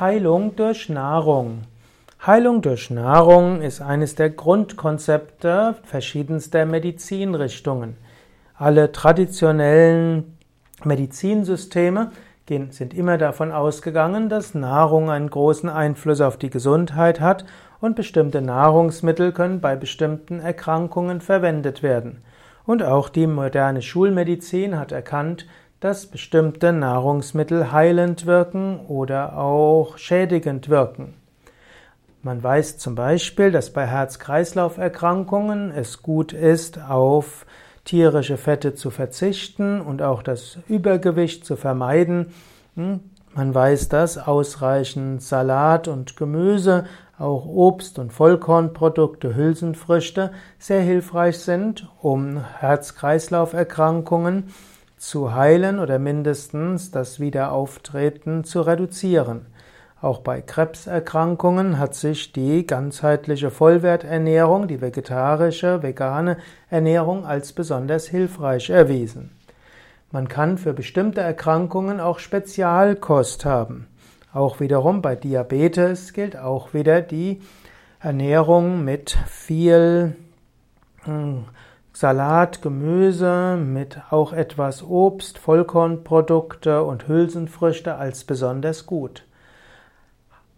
Heilung durch Nahrung. Heilung durch Nahrung ist eines der Grundkonzepte verschiedenster Medizinrichtungen. Alle traditionellen Medizinsysteme sind immer davon ausgegangen, dass Nahrung einen großen Einfluss auf die Gesundheit hat und bestimmte Nahrungsmittel können bei bestimmten Erkrankungen verwendet werden. Und auch die moderne Schulmedizin hat erkannt, dass bestimmte Nahrungsmittel heilend wirken oder auch schädigend wirken. Man weiß zum Beispiel, dass bei Herz-Kreislauf-Erkrankungen es gut ist, auf tierische Fette zu verzichten und auch das Übergewicht zu vermeiden. Hm? Man weiß, dass ausreichend Salat und Gemüse, auch Obst und Vollkornprodukte, Hülsenfrüchte sehr hilfreich sind, um Herz-Kreislauf-Erkrankungen zu heilen oder mindestens das Wiederauftreten zu reduzieren. Auch bei Krebserkrankungen hat sich die ganzheitliche Vollwerternährung, die vegetarische, vegane Ernährung als besonders hilfreich erwiesen. Man kann für bestimmte Erkrankungen auch Spezialkost haben. Auch wiederum bei Diabetes gilt auch wieder die Ernährung mit viel hm, Salat, Gemüse, mit auch etwas Obst, Vollkornprodukte und Hülsenfrüchte als besonders gut.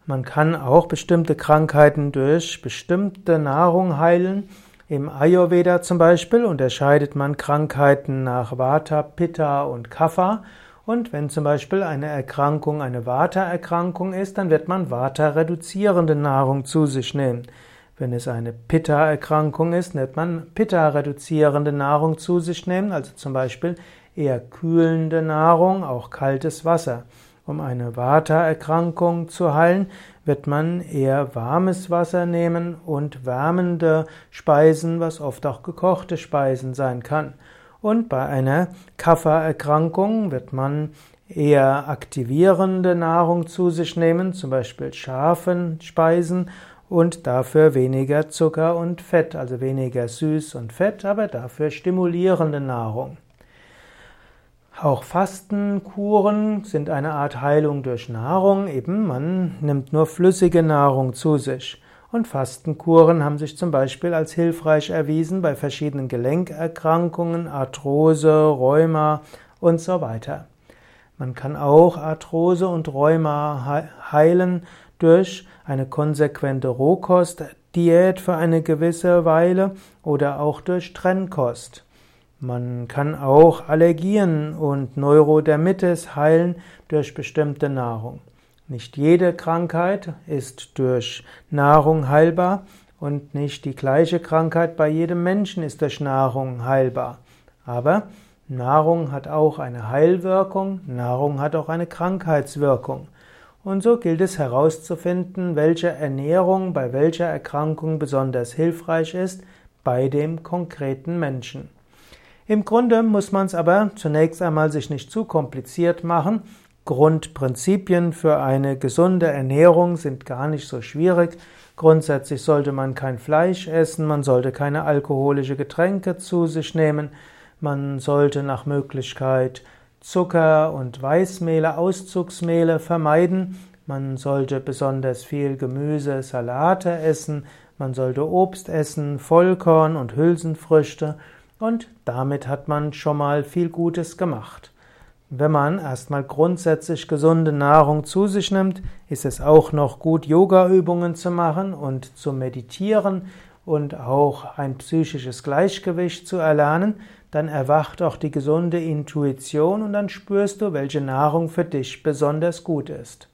Man kann auch bestimmte Krankheiten durch bestimmte Nahrung heilen. Im Ayurveda zum Beispiel unterscheidet man Krankheiten nach Vata, Pitta und Kapha. Und wenn zum Beispiel eine Erkrankung eine Vata-Erkrankung ist, dann wird man Vata-reduzierende Nahrung zu sich nehmen. Wenn es eine Pitta-Erkrankung ist, wird man Pitta-reduzierende Nahrung zu sich nehmen, also zum Beispiel eher kühlende Nahrung, auch kaltes Wasser. Um eine Vata-Erkrankung zu heilen, wird man eher warmes Wasser nehmen und wärmende Speisen, was oft auch gekochte Speisen sein kann. Und bei einer Kapha-Erkrankung wird man eher aktivierende Nahrung zu sich nehmen, zum Beispiel scharfen Speisen und dafür weniger Zucker und Fett, also weniger süß und fett, aber dafür stimulierende Nahrung. Auch Fastenkuren sind eine Art Heilung durch Nahrung, eben man nimmt nur flüssige Nahrung zu sich. Und Fastenkuren haben sich zum Beispiel als hilfreich erwiesen bei verschiedenen Gelenkerkrankungen, Arthrose, Rheuma und so weiter. Man kann auch Arthrose und Rheuma heilen durch eine konsequente Rohkostdiät für eine gewisse Weile oder auch durch Trennkost. Man kann auch Allergien und Neurodermitis heilen durch bestimmte Nahrung. Nicht jede Krankheit ist durch Nahrung heilbar und nicht die gleiche Krankheit bei jedem Menschen ist durch Nahrung heilbar. Aber Nahrung hat auch eine Heilwirkung, Nahrung hat auch eine Krankheitswirkung. Und so gilt es herauszufinden, welche Ernährung bei welcher Erkrankung besonders hilfreich ist bei dem konkreten Menschen. Im Grunde muss man es aber zunächst einmal sich nicht zu kompliziert machen. Grundprinzipien für eine gesunde Ernährung sind gar nicht so schwierig. Grundsätzlich sollte man kein Fleisch essen, man sollte keine alkoholische Getränke zu sich nehmen, man sollte nach Möglichkeit Zucker und Weißmehle, Auszugsmehle vermeiden. Man sollte besonders viel Gemüse, Salate essen. Man sollte Obst essen, Vollkorn und Hülsenfrüchte. Und damit hat man schon mal viel Gutes gemacht. Wenn man erstmal grundsätzlich gesunde Nahrung zu sich nimmt, ist es auch noch gut, Yoga-Übungen zu machen und zu meditieren und auch ein psychisches Gleichgewicht zu erlernen, dann erwacht auch die gesunde Intuition und dann spürst du, welche Nahrung für dich besonders gut ist.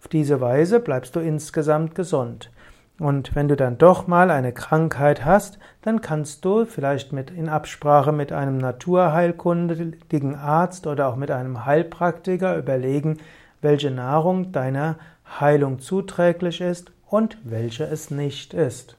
Auf diese Weise bleibst du insgesamt gesund. Und wenn du dann doch mal eine Krankheit hast, dann kannst du vielleicht mit, in Absprache mit einem naturheilkundigen Arzt oder auch mit einem Heilpraktiker überlegen, welche Nahrung deiner Heilung zuträglich ist und welche es nicht ist.